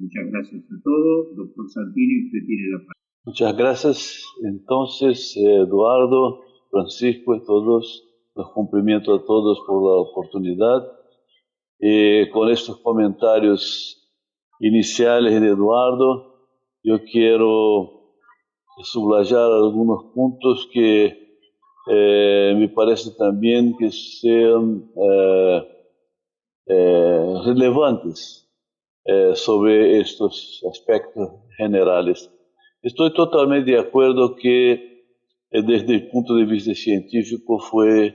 Muchas gracias a todos. Doctor Santini, usted tiene la palabra. Muchas gracias. Entonces, Eduardo, Francisco y todos, los cumplimientos a todos por la oportunidad. Eh, con estos comentarios iniciales de Eduardo, yo quiero subrayar algunos puntos que eh, me parece también que sean eh, eh relevantes eh, sobre estos aspectos generales. Estou totalmente de acordo que, eh, desde o ponto de vista científico, foi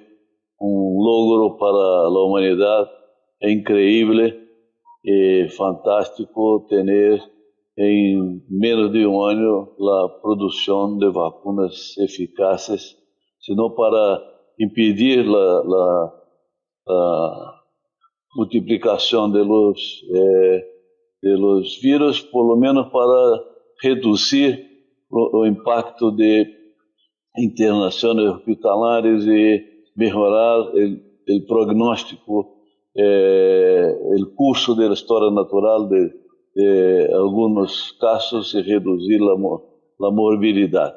um logro para a humanidade. É incrível e fantástico ter em menos de um ano a produção de vacinas eficazes, senão para impedir a, multiplicação de los, eh, de los vírus, por lo menos para reduzir o, o impacto de internações hospitalares e melhorar o prognóstico, eh, o curso da história natural de, de alguns casos e reduzir a morbilidade.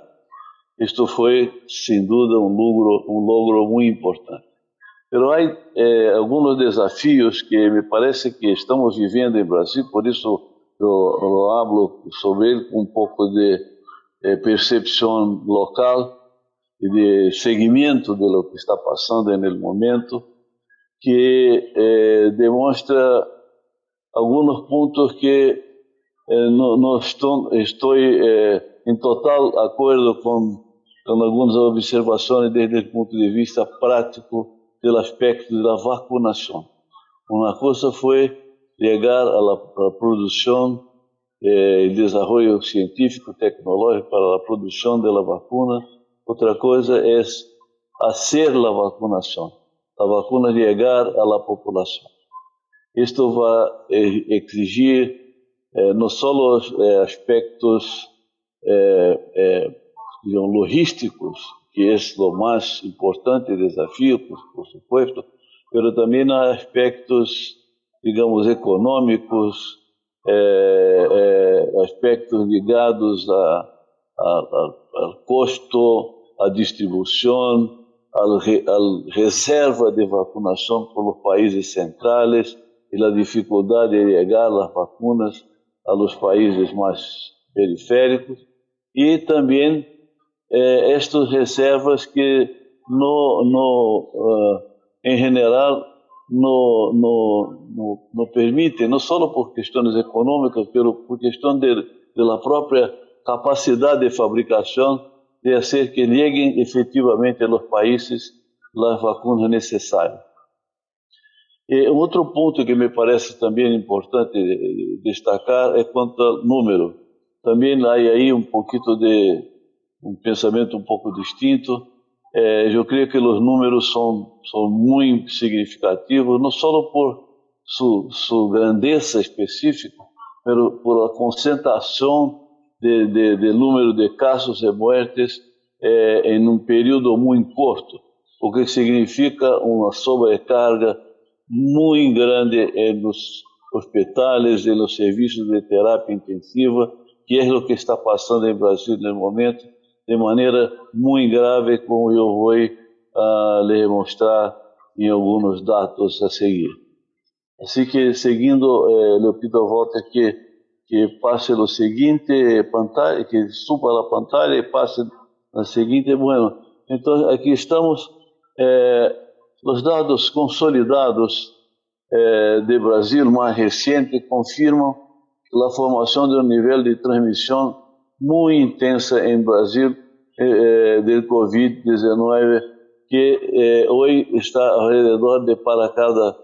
Isto foi, sem dúvida, um logro, um logro muito importante. Mas há eh, alguns desafios que me parece que estamos vivendo em Brasil, por isso eu, eu hablo sobre ele com um pouco de, de percepção local e de seguimento de lo que está passando no momento, que eh, demonstra alguns pontos que não, não estou, estou em total acordo com, com algumas observações desde o ponto de vista prático do aspecto da vacunação. Uma coisa foi llegar a la, a la eh, científico, tecnológico para la producción de la vacuna. Otra cosa es hacer la vacunación, la vacuna llegar a la población. Esto va a eh, exigir eh, no solo eh, aspectos eh, eh, logísticos, que é o mais importante desafio, por, por supuesto, pero também aspectos digamos, econômicos, é, é, aspectos ligados ao custo, à distribuição, à reserva de vacinação pelos países centrais e a dificuldade de chegar as vacinas aos países mais periféricos. E também eh, estas reservas que no, no uh, em general no, no, no, no permite, não só por questões econômicas, pero por questão de, de própria capacidade de fabricação, de fazer que cheguem efetivamente aos países as vacinas necessárias. E outro ponto que me parece também importante destacar é quanto ao número. Também há aí um pouquinho de um pensamento um pouco distinto. É, eu creio que os números são, são muito significativos, não só por sua, sua grandeza específica, mas por a concentração de, de, de número de casos e mortes é, em um período muito curto, o que significa uma sobrecarga muito grande nos hospitais e nos serviços de terapia intensiva, que é o que está passando em Brasil no momento de maneira muito grave, como eu vou uh, lhe mostrar em alguns dados a seguir. Assim que, seguindo, eh, le pido a volta que, que passe o seguinte pantalla, que suba a pantalla e passe na seguinte. Bueno, então aqui estamos, eh, os dados consolidados eh, de Brasil mais recente confirmam a formação de um nível de transmissão muito intensa em Brasil eh, del COVID-19, que eh, hoje está ao redor de para cada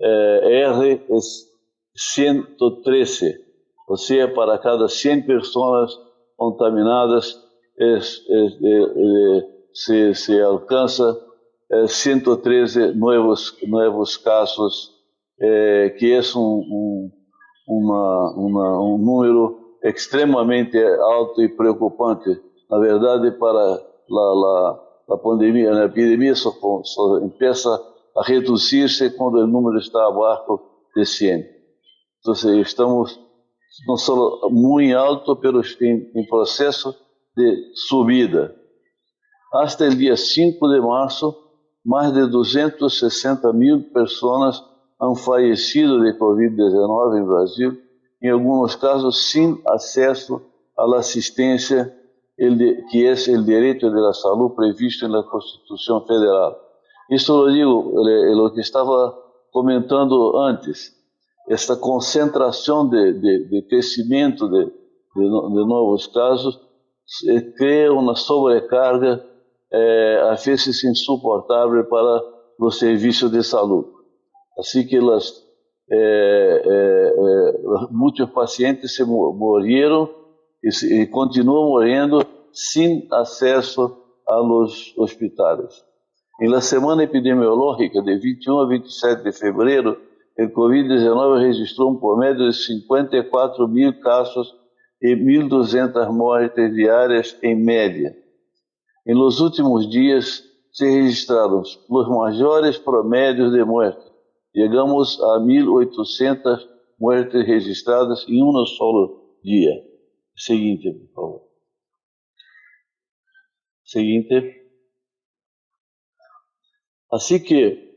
eh, R es 113, ou seja, para cada 100 pessoas contaminadas es, es, eh, se, se alcança 113 novos novos casos, eh, que é um, um, uma, uma, um número extremamente alto e preocupante. Na verdade, para a, pandemia, a epidemia só, só a reduzir-se quando o número está abaixo de 100. Então, estamos não só muito alto, mas em, em processo de subida. Hasta o dia 5 de março, mais de 260 mil pessoas han falecido de Covid-19 em Brasil, em alguns casos sem acesso à assistência que é o direito de salud previsto na Constituição Federal. Isso eu digo, o que estava comentando antes, esta concentração de, de, de crescimento de, de, novos casos cria uma sobrecarga, eh, vezes insuportável para os serviços de saúde. Assim que elas, eh, eh, muitos pacientes se morreram e, e continuam morrendo sem acesso aos hospitais. Na semana epidemiológica de 21 a 27 de fevereiro, o Covid-19 registrou um promédio de 54 mil casos e 1.200 mortes diárias em média. Em los últimos dias se registraram os maiores promédios de morte. Chegamos a 1.800 mortes registradas em um solo dia. Seguinte, por favor. Seguinte. Assim que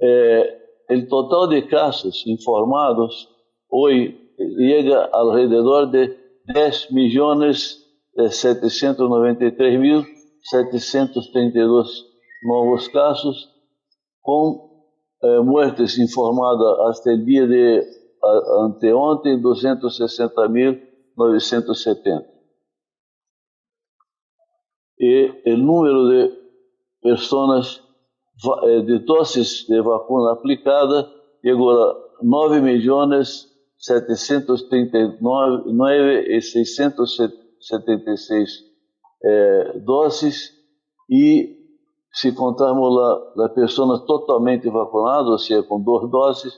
eh, o total de casos informados hoje chega alrededor de 10 milhões 793 mil 732 novos casos, com eh, mortes informadas até o dia de anteontem 260.970. E o número de pessoas eh, de doses de vacuna aplicada chegou a 9 milhões 739 e 676 eh, doses e se contarmos as pessoas totalmente vacunadas, ou seja, com duas doses,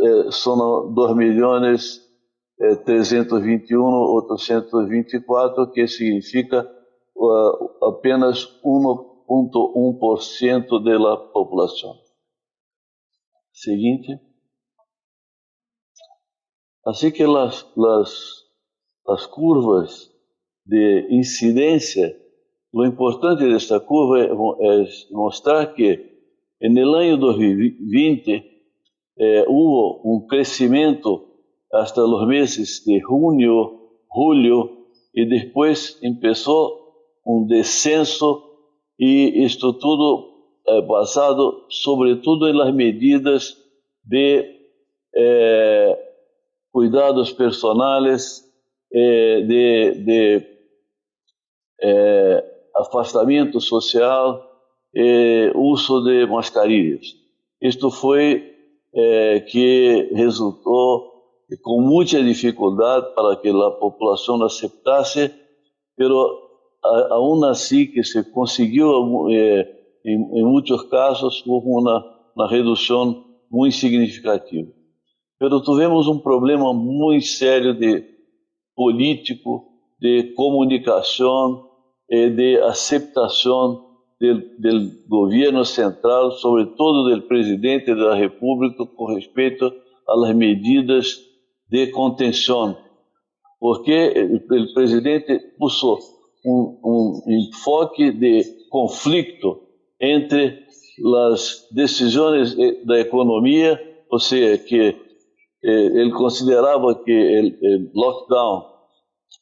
eh, são 2 milhões eh, 321 824, que significa uh, apenas 1 0,1% da população. Seguinte. Assim que as, as, as curvas de incidência, o importante desta curva é, é mostrar que no ano 2020 eh, houve um crescimento até os meses de junho, julho e depois começou um descenso e isto tudo é basado sobretudo nas medidas de é, cuidados personais, é, de, de afastamento social, e uso de mascarilhas. Isto foi é, que resultou com muita dificuldade para que a população aceitasse, pero aún así que se consiguió eh, en, en, muchos casos hubo una, una reducción muy significativa. Pero tuvimos um problema muito sério de político, de comunicação de aceitação do, governo central, sobretudo do presidente da República, com respeito às medidas de contenção, porque o presidente puxou um, um enfoque de conflito entre as decisões da economia, ou seja, que eh, ele considerava que o lockdown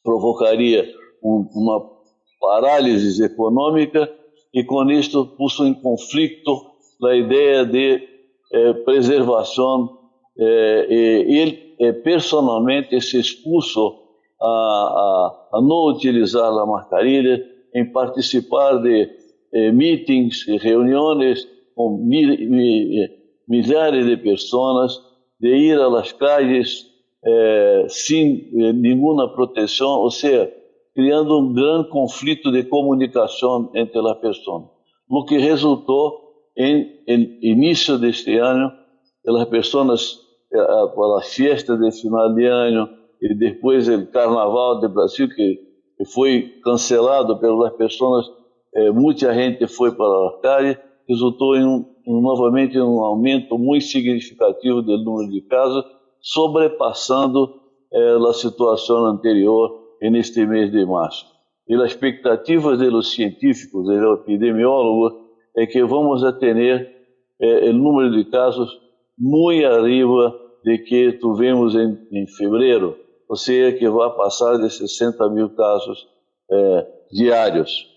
provocaria um, uma parálise econômica e com isto pôs em conflito a ideia de eh, preservação eh, e ele eh, personalmente se expuso a, a, a não utilizar a mascarilha, em participar de eh, meetings e reuniões com mil, mil, milhares de pessoas, de ir às calles eh, sem eh, nenhuma proteção, ou seja, criando um grande conflito de comunicação entre as pessoas, o que resultou em, em início deste ano, as pessoas eh, para as festas de final de ano, e depois o Carnaval do Brasil, que foi cancelado pelas pessoas, eh, muita gente foi para a calle, resultou em um, um, novamente um aumento muito significativo do número de casos, sobrepassando eh, a situação anterior neste mês de março. E as expectativas dos científicos, dos epidemiólogos, é que vamos a ter eh, o número de casos muito arriba de que tivemos em, em fevereiro, ou seja, que vai passar de 60 mil casos eh, diários.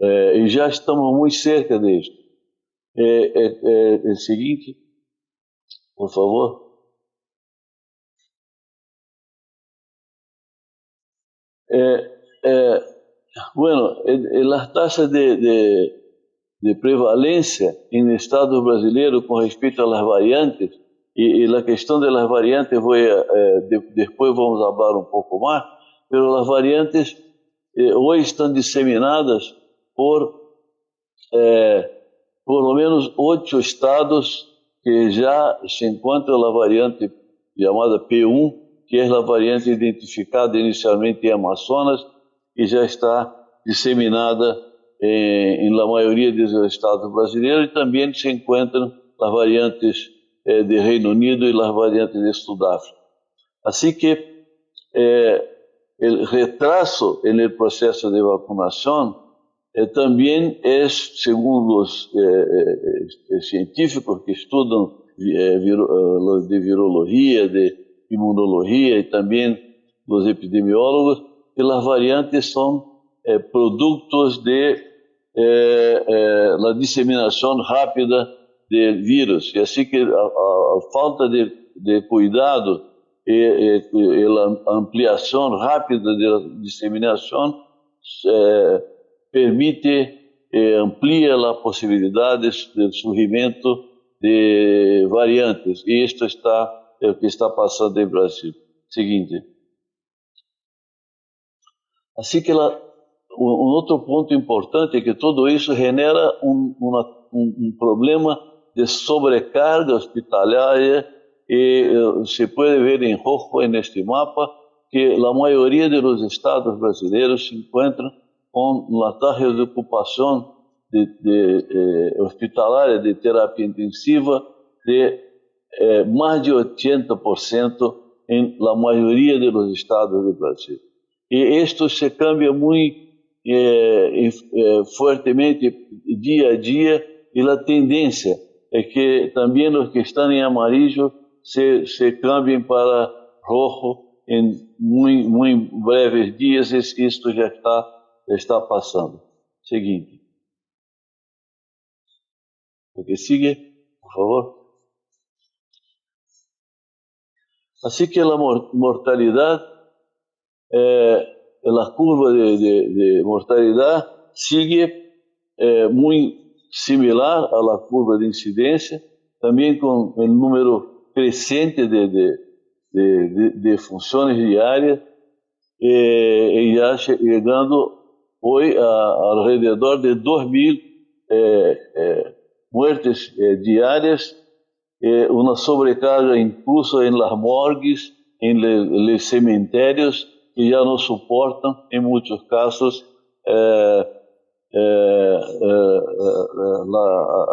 Eh, e já estamos muito cerca disso. É, é, é o seguinte, por favor. É, é, bueno, as taxas de, de, de, prevalência em Estado brasileiro com respeito às variantes, e, e a questão das variantes, é, de, depois vamos falar um pouco mais, mas as variantes eh, hoje estão disseminadas por, eh, por lo menos oito estados que já se encontra a variante chamada P1, que é a variante identificada inicialmente em Amazonas e já está disseminada em, em la maioria dos estados brasileiros e também se encontram as variantes eh, de Reino Unido e as variantes de Sudáfrica. Assim que eh, o retraso no processo de vacunação eh, também é, segundo os eh, eh, científicos que estudam de virologia, de imunologia e também os epidemiólogos, que as variantes são produtos de la disseminação rápida de vírus. E assim que a, a, a falta de, de cuidado e, e, e, a ampliação rápida da disseminação permite amplia as possibilidades de surgimento de variantes. E isto está é o que está passando no Brasil. Seguinte. Assim que ela, um outro ponto importante é que tudo isso genera um, uma, um, um problema de sobrecarga hospitalária e eh, se pode ver em rojo neste mapa que a maioria dos estados brasileiros se encontram com a taxa de ocupação de, de, eh, hospitalária de terapia intensiva de eh, mais de 80% em la maioria dos estados do Brasil. E isto se cambia muito eh, eh, fortemente dia a dia e a tendência é que também os que estão em amarillo se, se cambiem para rojo em muito, muito breves dias. Isto já está está passando. Seguinte. O que sigue, por favor. Assim que a mortalidade, eh, a curva de, de, de mortalidade sigue eh, muito similar à curva de incidência, também com o número crescente de, de, de, de funções diárias, e, e já chegando foi a, alrededor de 2 mil eh, eh, eh, uma sobrecarga incluso em las morgues, em los cemitérios, que já não suportam, em muitos casos, a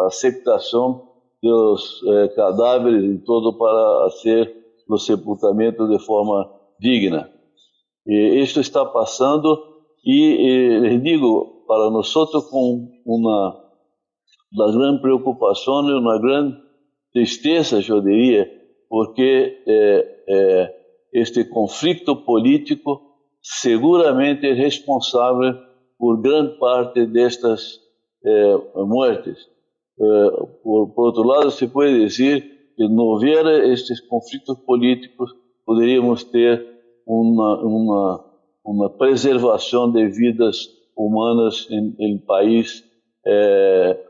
aceitação dos cadáveres em todo para fazer o sepultamento de forma digna. E isto está passando e, les digo, para nós com uma das grandes preocupações, uma grande tristeza, eu diria, porque eh, eh, este conflito político seguramente é responsável por grande parte destas eh, mortes. Por, por, outro lado, se pode dizer que não houver estes conflitos políticos, poderíamos ter uma, uma uma preservação de vidas humanas em, em país é,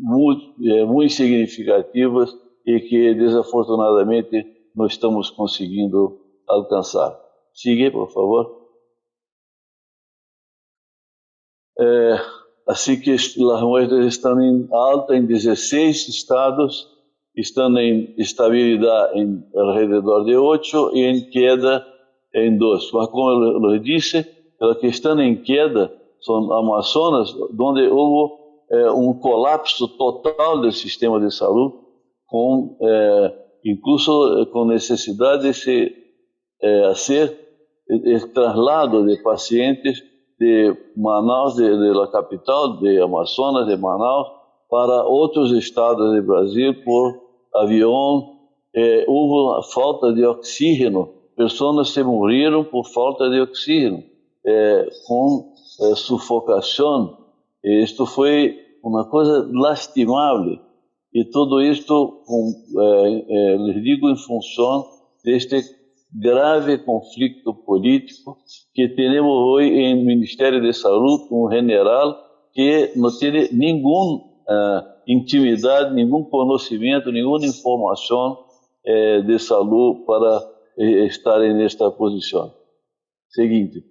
muito, é, muito significativas e que desafortunadamente não estamos conseguindo alcançar. Siga, por favor. É, assim que as moedas estão em alta em 16 estados, estão em estabilidade em alrededor de 8 e em queda em dois. Mas como eu disse, a que estão em queda são Amazonas, onde houve é, um colapso total do sistema de saúde, com é, incluso com necessidade de se eh, hacer el traslado de pacientes de Manaus, de, de la capital, de Amazonas, de Manaus, para outros estados do Brasil por avião. Eh, houve falta de oxígeno, pessoas se morreram por falta de oxígeno, eh, com eh, sufocação. Isto foi uma coisa lastimável. E tudo isto, com, lhes digo, em função deste grave conflito político que temos hoje no Ministério de Saúde, um general que não tem nenhum uh, intimidade, nenhum conhecimento, nenhuma informação de saúde para estarem nesta posição. Seguinte.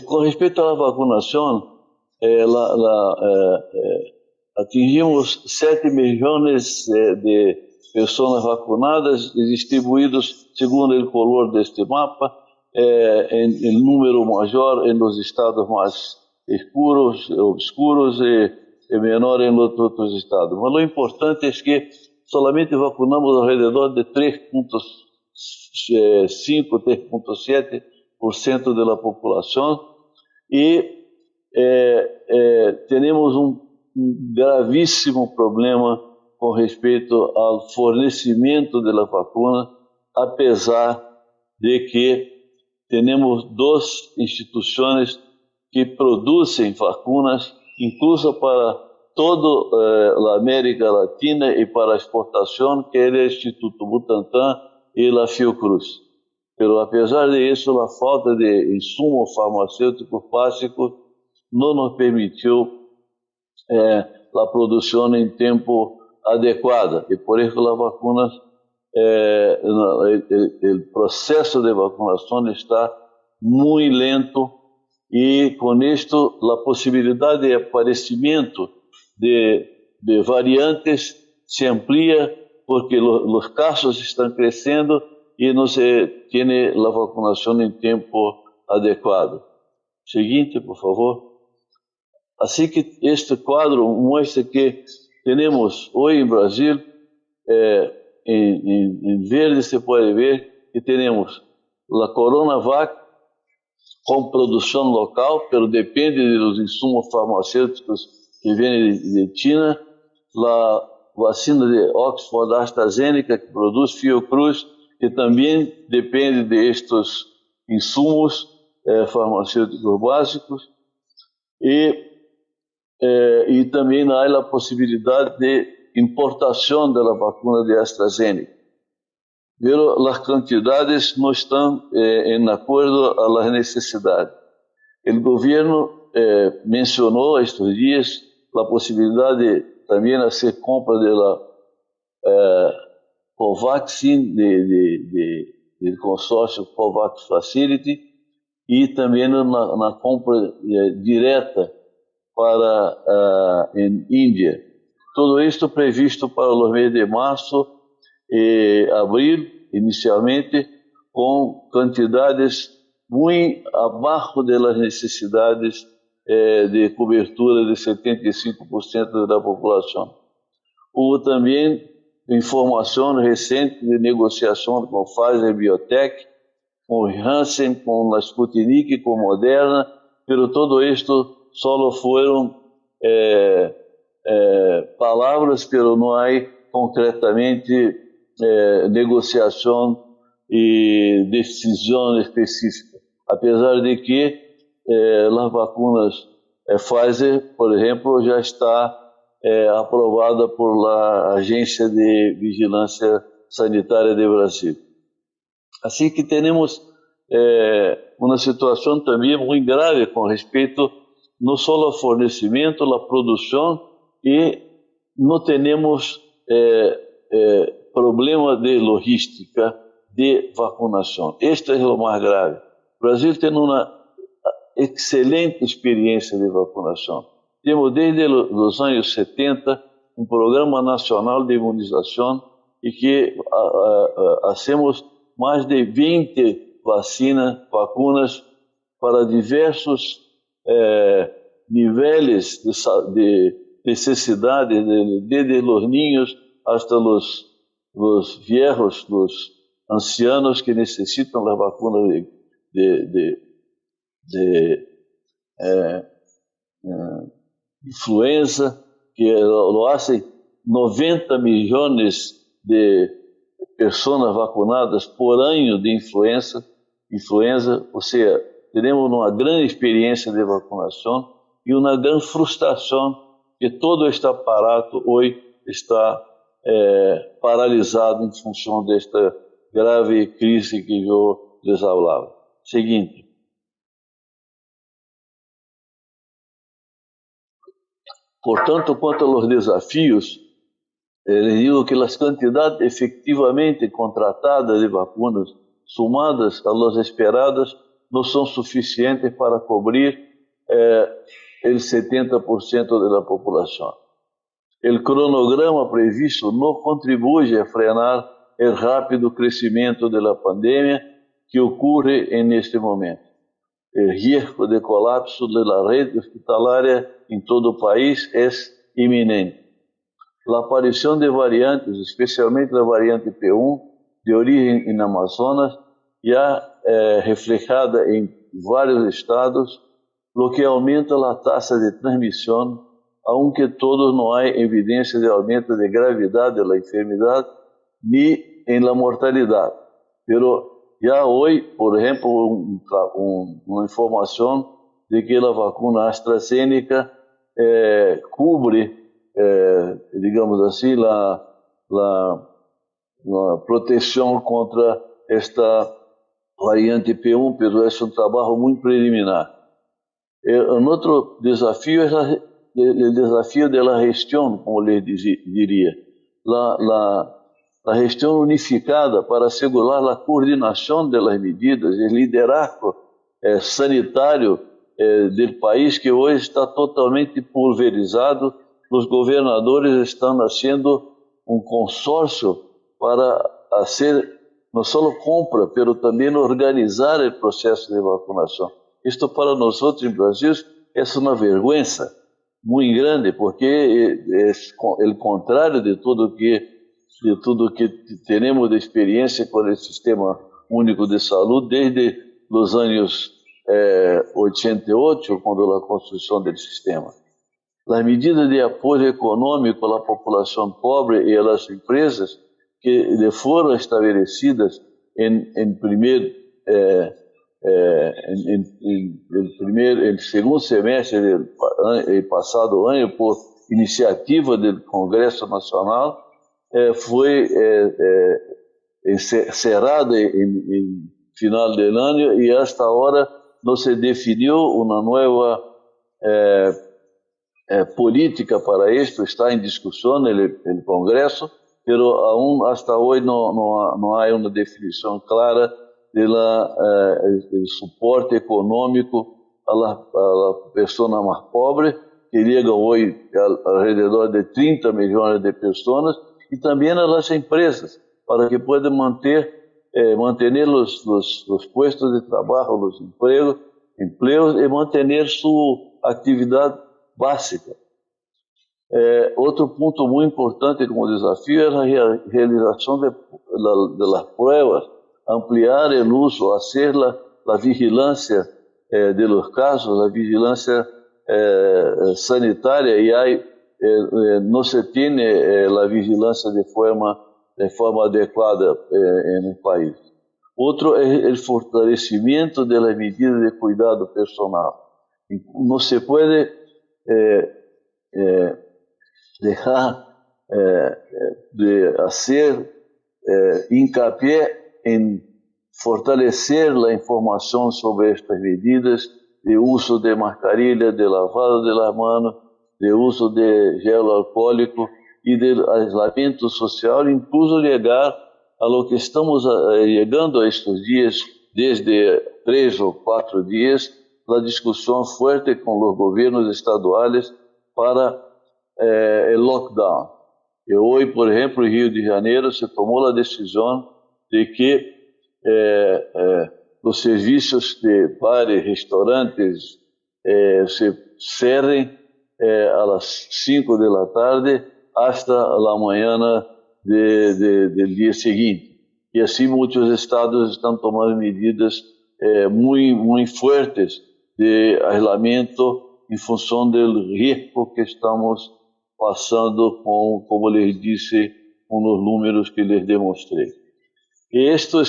Com respeito à vacunação, la, la, atingimos 7 milhões de pessoas vacunadas, distribuídos segundo o color deste mapa, em, em número maior nos estados mais escuros, obscuros e, e menor em outros estados. Mas o importante é que solamente vacunamos ao redor de 3,5, 3,7% da população e é, é, um, um, gravíssimo problema com respeito ao fornecimento da vacuna, apesar de que temos duas instituições que produzem vacunas, incluso para toda eh, a América Latina e para exportação, que é o Instituto Butantan e a Fiocruz. Pero apesar de isso, a falta de insumo farmacêutico básico não nos permitiu eh, a produção em tempo adequado. E por isso eh, o processo de vacunação está muito lento. E com isto a possibilidade de aparecimento de, de variantes se amplia porque os casos estão crescendo e não se tem a vacunação em tempo adequado. Seguinte, por favor. Assim que este quadro mostra que temos hoje em Brasil, eh, em, em verde se pode ver que temos a Coronavac, com produção local, pelo depende dos insumos farmacêuticos que vêm de, de China, a vacina de Oxford AstraZeneca, que produz Fiocruz, que também depende destes insumos eh, farmacêuticos básicos, e, eh, e também há a possibilidade de importação da vacina de AstraZeneca pero as cantidades não estão eh, em acordo às necessidades. O governo eh, mencionou estes dias a possibilidade de também fazer compra da eh, Covaxin, de, de, de, consórcio Covax Facility, e também na, na compra eh, direta para em Índia. Tudo isto previsto para os meses de março e abril, inicialmente, com quantidades muito abaixo das necessidades eh, de cobertura de 75% da população. Houve também informação recente de negociação com Pfizer Biotech, com Hansen, com a Sputnik, com Moderna, pero todo isto só foram eh, eh, palavras, pero não há concretamente é, negociação e decisão específica. Apesar de que é, as vacinas é, Pfizer, por exemplo, já está é, aprovada por la Agência de Vigilância Sanitária do Brasil. Assim que temos é, uma situação também muito grave com respeito não só ao fornecimento, à produção e não temos é, é, problema de logística de vacunação. Este é o mais grave. O Brasil tem uma excelente experiência de vacunação. Temos desde os anos 70 um programa nacional de imunização e que hacemos mais de 20 vacinas, vacunas para diversos eh, níveis de, de necessidade, desde os ninhos hasta os os viejos, os ancianos que necessitam da vacuna de, de, de, de é, é, influenza, que lo hacen 90 milhões de pessoas vacunadas por ano de influenza, influenza, ou seja, teremos uma grande experiência de vacinação e uma grande frustração que todo este aparato hoje está é, paralisado em função desta grave crise que eu lhes falava. Seguinte. Portanto, quanto aos desafios, les digo que as quantidades efectivamente contratadas de vacunas, sumadas a las esperadas, não são suficientes para cobrir eh, el 70% de la población. El cronograma previsto não contribui a frenar o rápido crescimento da pandemia que ocorre neste momento. O risco de colapso da rede hospitalária em todo o país é iminente. A aparição de variantes, especialmente a variante P1, de origem em Amazonas, já é reflejada em vários estados, lo que aumenta a taxa de transmissão, aunque todos não há evidência de aumento de gravidade da enfermidade nem em la mortalidade. Pero já hoje, por exemplo, um, um, uma informação de que a vacuna AstraZeneca eh, cubre, eh, digamos assim, a, a, a proteção contra esta variante P1, pero é um trabalho muito preliminar. Um outro desafio é o desafio da gestão, como lhe diria, a gestão unificada para assegurar a coordenação das medidas, o liderazgo eh, sanitário eh, do país que hoje está totalmente pulverizado. Os governadores estão fazendo um consórcio para fazer não só compra, mas também organizar o processo de vacunação. Isto para nós outros em Brasil é uma vergonha muito grande, porque é, é o contrário de tudo que de tudo que temos de experiência com o sistema único de saúde desde os anos eh, 88, quando a construção do sistema. As medidas de apoio econômico à população pobre e às empresas que foram estabelecidas em, em primeiro eh, eh, em, em, em, primeiro, em segundo semestre do passado ano por iniciativa do Congresso Nacional eh, foi eh, encerrada em, final do ano e esta hora não se definiu uma nova política para isto, está em discussão no Congresso, mas aún hasta hoje não, não, não há uma definição clara do suporte econômico à pessoa mais pobre, que chega hoje ao redor de 30 milhões de pessoas, e também às empresas, para que possam manter, eh, manter os, os, os puestos de trabalho, os empregos, empregos e manter sua atividade básica. Eh, ponto muito importante como desafio é a realização de, de, de las pruebas ampliar o uso, hacer la, la vigilancia eh, de los casos, la vigilancia eh, sanitária e aí eh, eh não se tem eh, a vigilância de forma de forma adequada eh, no país. Outro é o fortalecimento das medidas de cuidado personal. Não se pode deixar de fazer hincapié em fortalecer a informação sobre estas medidas de uso de mascarilha, de lavado de las manos, de uso de gel alcoólico e de isolamento social, incluso chegar a lo que estamos chegando a estes dias, desde três ou quatro dias, a discussão forte com os governos estaduais para eh, lockdown. E hoje, por exemplo, em Rio de Janeiro, se tomou a decisão de que é, é, os serviços de bares, restaurantes é, se cerrem às 5 da tarde hasta a manhã de, de, seguinte. Y así muchos estados están tomando medidas eh, muy, muy fuertes de aislamiento en función del riesgo que estamos pasando con, como les disse, com os números que les demonstrei. E esto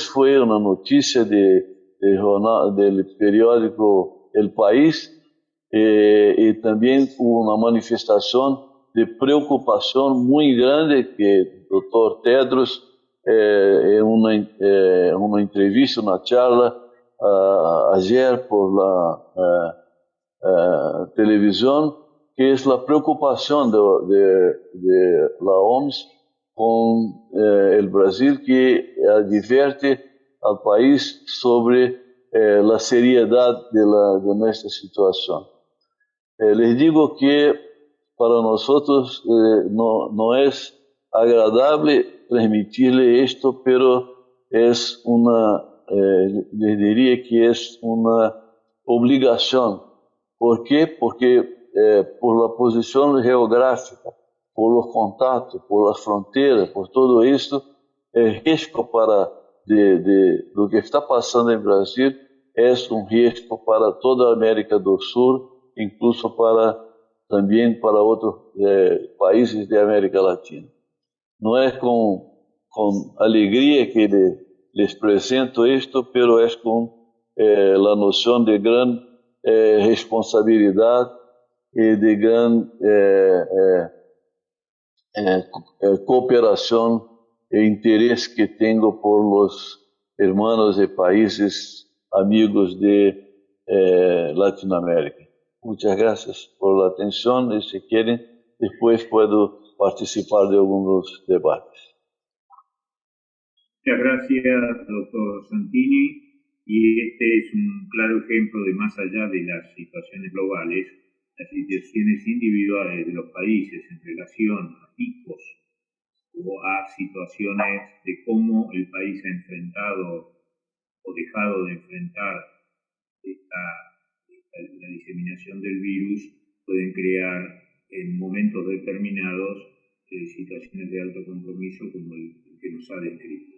uma notícia de, de jornal, periódico El País eh, também uma manifestação de preocupação muito grande que o Dr. Tedros, eh, uma, eh, entrevista, uma charla, uh, ayer por la uh, uh, que é a preocupação de, de, de la OMS com eh, o Brasil, que adverte ao país sobre eh, a seriedade de, la, de situação. Eh, les digo que para nós eh, não, não é agradável transmitirle isto, pero é uma, eh, les diria que é uma obrigação. ¿Por quê? Porque eh, por la posição geográfica, por los contatos, por las fronteras, por todo isso, é risco para de, de, do que está passando em Brasil é um risco para toda a América do Sul, incluso para também para outros eh, países de América Latina. Não é com, com alegria que lhe, lhes apresento isto, pero é com eh, a noção de grande eh, responsabilidade e de grande cooperação e interesse que tenho por los hermanos e países amigos de Latinoamérica. Muchas gracias por la atención y si quieren, después puedo participar de algunos debates. Muchas gracias, doctor Santini. Y este es un claro ejemplo de más allá de las situaciones globales, las situaciones individuales de los países en relación a picos o a situaciones de cómo el país ha enfrentado o dejado de enfrentar esta la diseminación del virus pueden crear en momentos determinados eh, situaciones de alto compromiso como el que nos ha descrito.